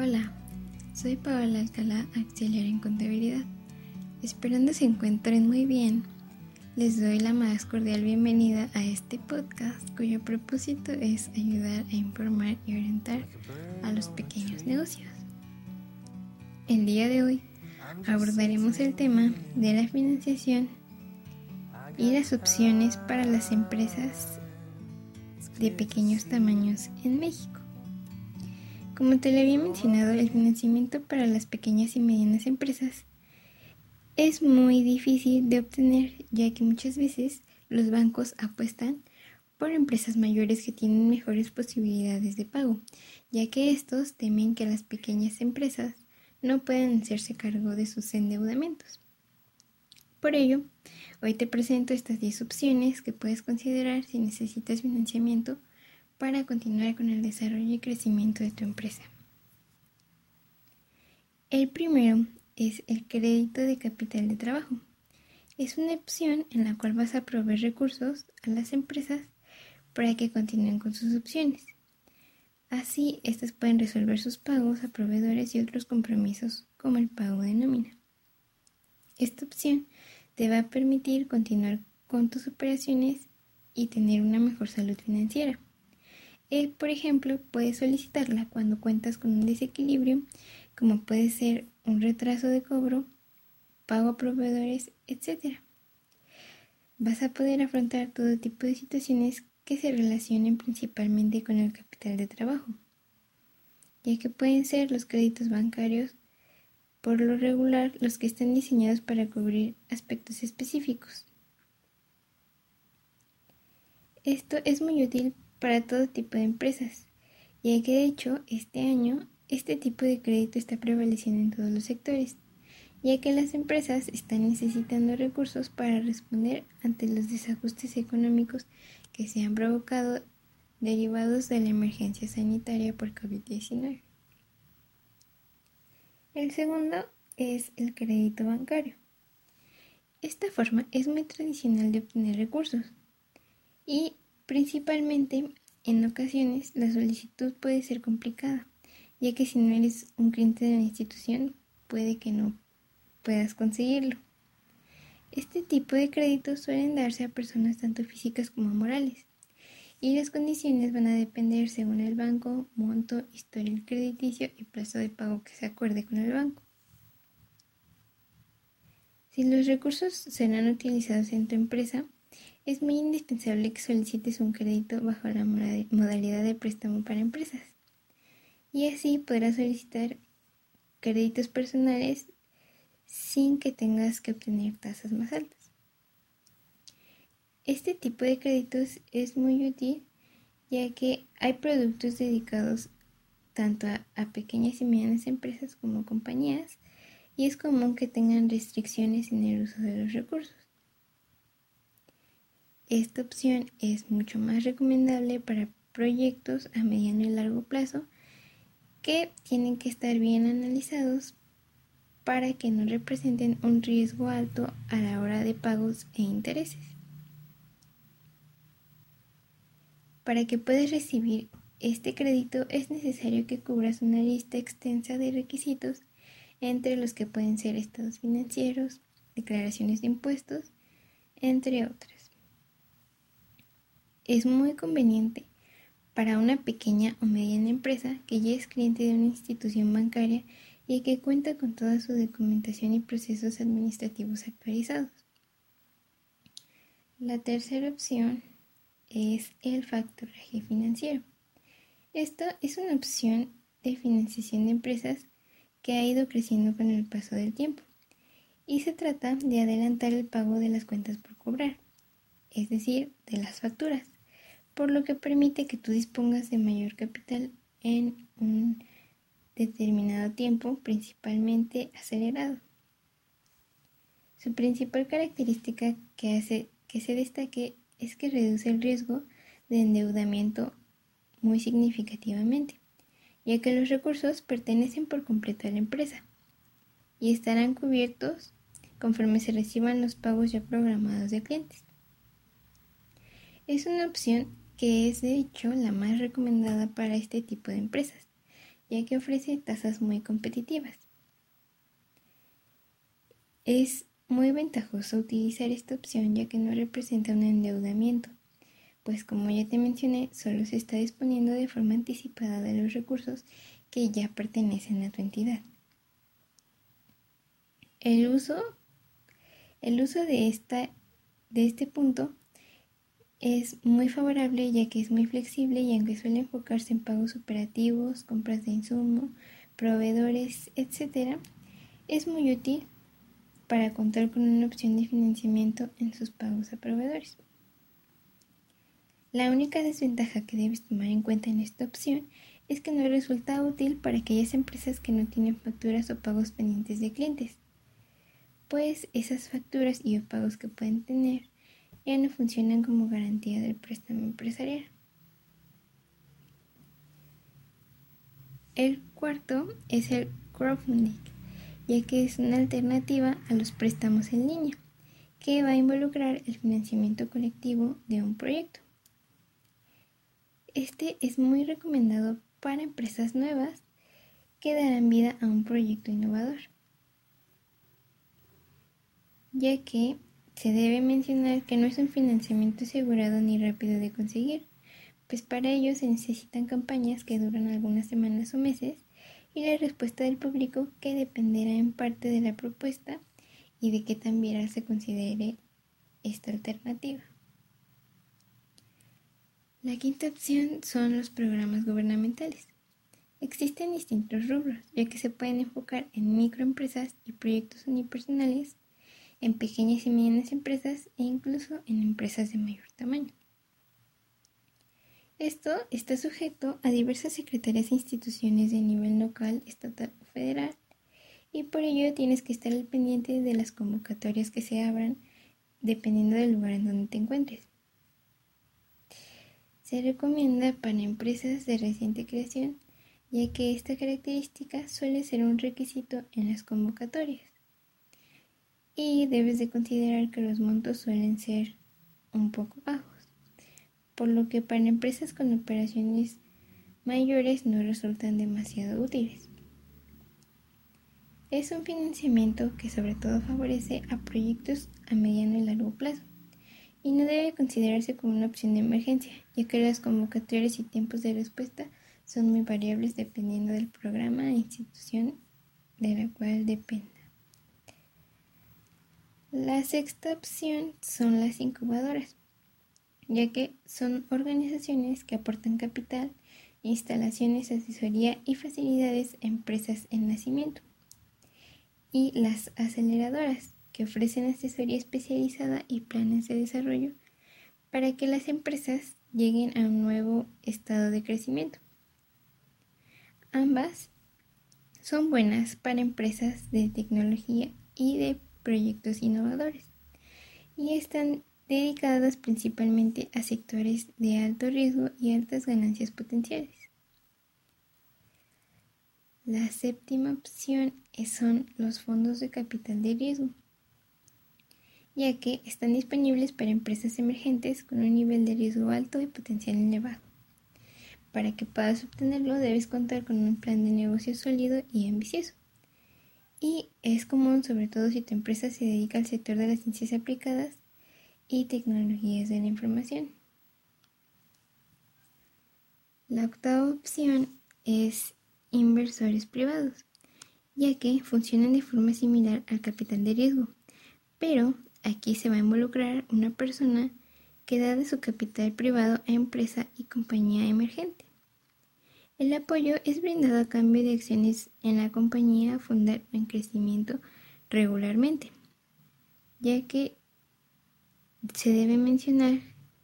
Hola, soy Paola Alcalá, auxiliar en contabilidad. Esperando se encuentren muy bien, les doy la más cordial bienvenida a este podcast cuyo propósito es ayudar a informar y orientar a los pequeños negocios. El día de hoy abordaremos el tema de la financiación y las opciones para las empresas de pequeños tamaños en México. Como te lo había mencionado, el financiamiento para las pequeñas y medianas empresas es muy difícil de obtener ya que muchas veces los bancos apuestan por empresas mayores que tienen mejores posibilidades de pago, ya que estos temen que las pequeñas empresas no puedan hacerse cargo de sus endeudamientos. Por ello, hoy te presento estas 10 opciones que puedes considerar si necesitas financiamiento para continuar con el desarrollo y crecimiento de tu empresa. El primero es el crédito de capital de trabajo. Es una opción en la cual vas a proveer recursos a las empresas para que continúen con sus opciones. Así, estas pueden resolver sus pagos a proveedores y otros compromisos como el pago de nómina. Esta opción te va a permitir continuar con tus operaciones y tener una mejor salud financiera. Eh, por ejemplo, puedes solicitarla cuando cuentas con un desequilibrio, como puede ser un retraso de cobro, pago a proveedores, etc. Vas a poder afrontar todo tipo de situaciones que se relacionen principalmente con el capital de trabajo, ya que pueden ser los créditos bancarios, por lo regular los que están diseñados para cubrir aspectos específicos. Esto es muy útil para todo tipo de empresas, ya que de hecho este año este tipo de crédito está prevaleciendo en todos los sectores, ya que las empresas están necesitando recursos para responder ante los desajustes económicos que se han provocado derivados de la emergencia sanitaria por COVID-19. El segundo es el crédito bancario. Esta forma es muy tradicional de obtener recursos y principalmente en ocasiones la solicitud puede ser complicada, ya que si no eres un cliente de la institución puede que no puedas conseguirlo. Este tipo de créditos suelen darse a personas tanto físicas como morales y las condiciones van a depender según el banco, monto, historial crediticio y plazo de pago que se acuerde con el banco. Si los recursos serán utilizados en tu empresa, es muy indispensable que solicites un crédito bajo la modalidad de préstamo para empresas. Y así podrás solicitar créditos personales sin que tengas que obtener tasas más altas. Este tipo de créditos es muy útil ya que hay productos dedicados tanto a, pequeñas y medianas empresas como compañías y es común que tengan restricciones en el uso de los recursos. Esta opción es mucho más recomendable para proyectos a mediano y largo plazo que tienen que estar bien analizados para que no representen un riesgo alto a la hora de pagos e intereses. Para que puedas recibir este crédito es necesario que cubras una lista extensa de requisitos, entre los que pueden ser estados financieros, declaraciones de impuestos, entre otras. Es muy conveniente para una pequeña o mediana empresa que ya es cliente de una institución bancaria y que cuenta con toda su documentación y procesos administrativos actualizados. La tercera opción es el factoraje financiero. Esta es una opción de financiación de empresas que ha ido creciendo con el paso del tiempo y se trata de adelantar el pago de las cuentas por cobrar, es decir, de las facturas, por lo que permite que tú dispongas de mayor capital en un determinado tiempo, principalmente acelerado. Su principal característica que hace que se destaque es que reduce el riesgo de endeudamiento muy significativamente, ya que los recursos pertenecen por completo a la empresa y estarán cubiertos conforme se reciban los pagos ya programados de clientes. Es una opción que es de hecho la más recomendada para este tipo de empresas, ya que ofrece tasas muy competitivas. Es muy ventajoso utilizar esta opción ya que no representa un endeudamiento, pues como ya te mencioné, solo se está disponiendo de forma anticipada de los recursos que ya pertenecen a tu entidad. El uso, el uso de, esta, de este punto es muy favorable ya que es muy flexible y aunque suele enfocarse en pagos operativos, compras de insumo, proveedores, etc., es muy útil para contar con una opción de financiamiento en sus pagos a proveedores. La única desventaja que debes tomar en cuenta en esta opción es que no resulta útil para aquellas empresas que no tienen facturas o pagos pendientes de clientes, pues esas facturas y o pagos que pueden tener ya no funcionan como garantía del préstamo empresarial. El cuarto es el crowdfunding ya que es una alternativa a los préstamos en línea, que va a involucrar el financiamiento colectivo de un proyecto. Este es muy recomendado para empresas nuevas que darán vida a un proyecto innovador, ya que se debe mencionar que no es un financiamiento asegurado ni rápido de conseguir, pues para ello se necesitan campañas que duran algunas semanas o meses y la respuesta del público que dependerá en parte de la propuesta y de qué tan viral se considere esta alternativa. La quinta opción son los programas gubernamentales. Existen distintos rubros, ya que se pueden enfocar en microempresas y proyectos unipersonales, en pequeñas y medianas empresas e incluso en empresas de mayor tamaño. Esto está sujeto a diversas secretarías e instituciones de nivel local, estatal o federal, y por ello tienes que estar al pendiente de las convocatorias que se abran dependiendo del lugar en donde te encuentres. Se recomienda para empresas de reciente creación, ya que esta característica suele ser un requisito en las convocatorias. Y debes de considerar que los montos suelen ser un poco bajos por lo que para empresas con operaciones mayores no resultan demasiado útiles. Es un financiamiento que sobre todo favorece a proyectos a mediano y largo plazo y no debe considerarse como una opción de emergencia, ya que las convocatorias y tiempos de respuesta son muy variables dependiendo del programa e institución de la cual dependa. La sexta opción son las incubadoras ya que son organizaciones que aportan capital, instalaciones, asesoría y facilidades a empresas en nacimiento. Y las aceleradoras, que ofrecen asesoría especializada y planes de desarrollo para que las empresas lleguen a un nuevo estado de crecimiento. Ambas son buenas para empresas de tecnología y de proyectos innovadores y están dedicadas principalmente a sectores de alto riesgo y altas ganancias potenciales. La séptima opción son los fondos de capital de riesgo, ya que están disponibles para empresas emergentes con un nivel de riesgo alto y potencial elevado. Para que puedas obtenerlo debes contar con un plan de negocio sólido y ambicioso. Y es común, sobre todo si tu empresa se dedica al sector de las ciencias aplicadas, y tecnologías de la información. La octava opción es inversores privados, ya que funcionan de forma similar al capital de riesgo, pero aquí se va a involucrar una persona que da de su capital privado a empresa y compañía emergente. El apoyo es brindado a cambio de acciones en la compañía a fundar en crecimiento regularmente, ya que se debe mencionar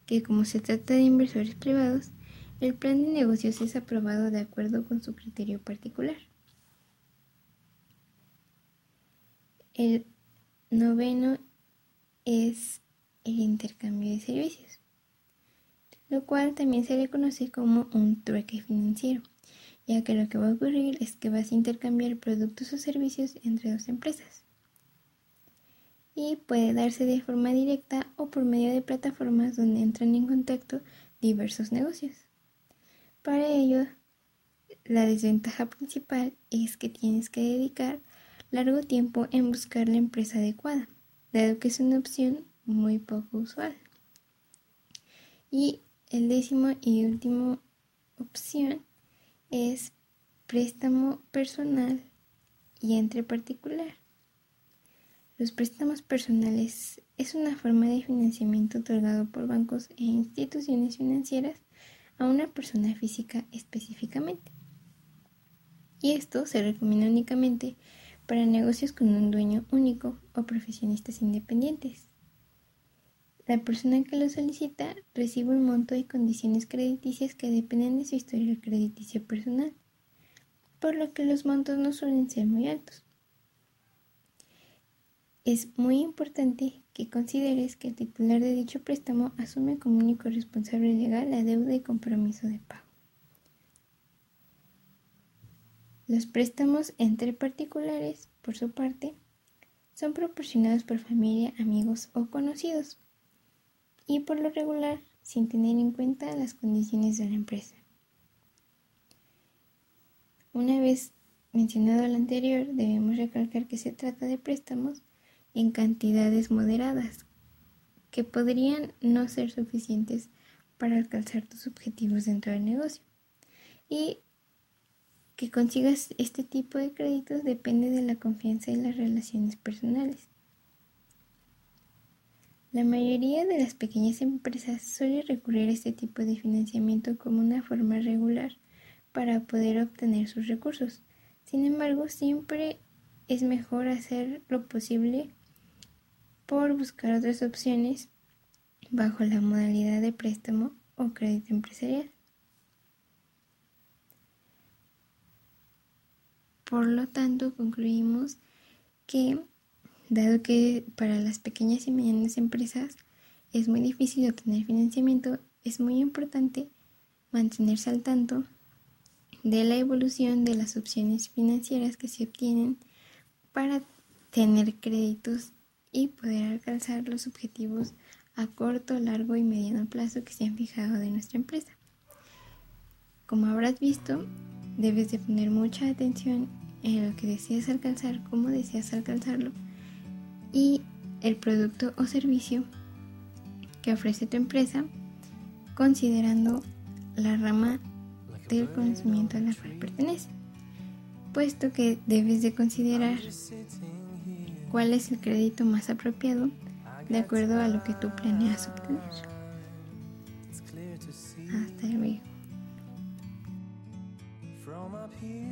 que como se trata de inversores privados, el plan de negocios es aprobado de acuerdo con su criterio particular. El noveno es el intercambio de servicios, lo cual también se le conoce como un trueque financiero, ya que lo que va a ocurrir es que vas a intercambiar productos o servicios entre dos empresas y puede darse de forma directa o por medio de plataformas donde entran en contacto diversos negocios. Para ello, la desventaja principal es que tienes que dedicar largo tiempo en buscar la empresa adecuada, dado que es una opción muy poco usual. Y el décimo y último opción es préstamo personal y entre particular. Los préstamos personales es una forma de financiamiento otorgado por bancos e instituciones financieras a una persona física específicamente. Y esto se recomienda únicamente para negocios con un dueño único o profesionistas independientes. La persona que lo solicita recibe un monto y condiciones crediticias que dependen de su historial crediticio personal, por lo que los montos no suelen ser muy altos. Es muy importante que consideres que el titular de dicho préstamo asume como único responsable legal la deuda y compromiso de pago. Los préstamos entre particulares, por su parte, son proporcionados por familia, amigos o conocidos y por lo regular sin tener en cuenta las condiciones de la empresa. Una vez mencionado lo anterior, debemos recalcar que se trata de préstamos en cantidades moderadas que podrían no ser suficientes para alcanzar tus objetivos dentro del negocio. Y que consigas este tipo de créditos depende de la confianza y las relaciones personales. La mayoría de las pequeñas empresas suele recurrir a este tipo de financiamiento como una forma regular para poder obtener sus recursos. Sin embargo, siempre es mejor hacer lo posible por buscar otras opciones bajo la modalidad de préstamo o crédito empresarial. Por lo tanto, concluimos que dado que para las pequeñas y medianas empresas es muy difícil obtener financiamiento, es muy importante mantenerse al tanto de la evolución de las opciones financieras que se obtienen para tener créditos y poder alcanzar los objetivos a corto, largo y mediano plazo que se han fijado de nuestra empresa. Como habrás visto, debes de poner mucha atención en lo que deseas alcanzar, cómo deseas alcanzarlo y el producto o servicio que ofrece tu empresa considerando la rama del conocimiento a la cual pertenece, puesto que debes de considerar cuál es el crédito más apropiado de acuerdo a lo que tú planeas obtener. Hasta luego.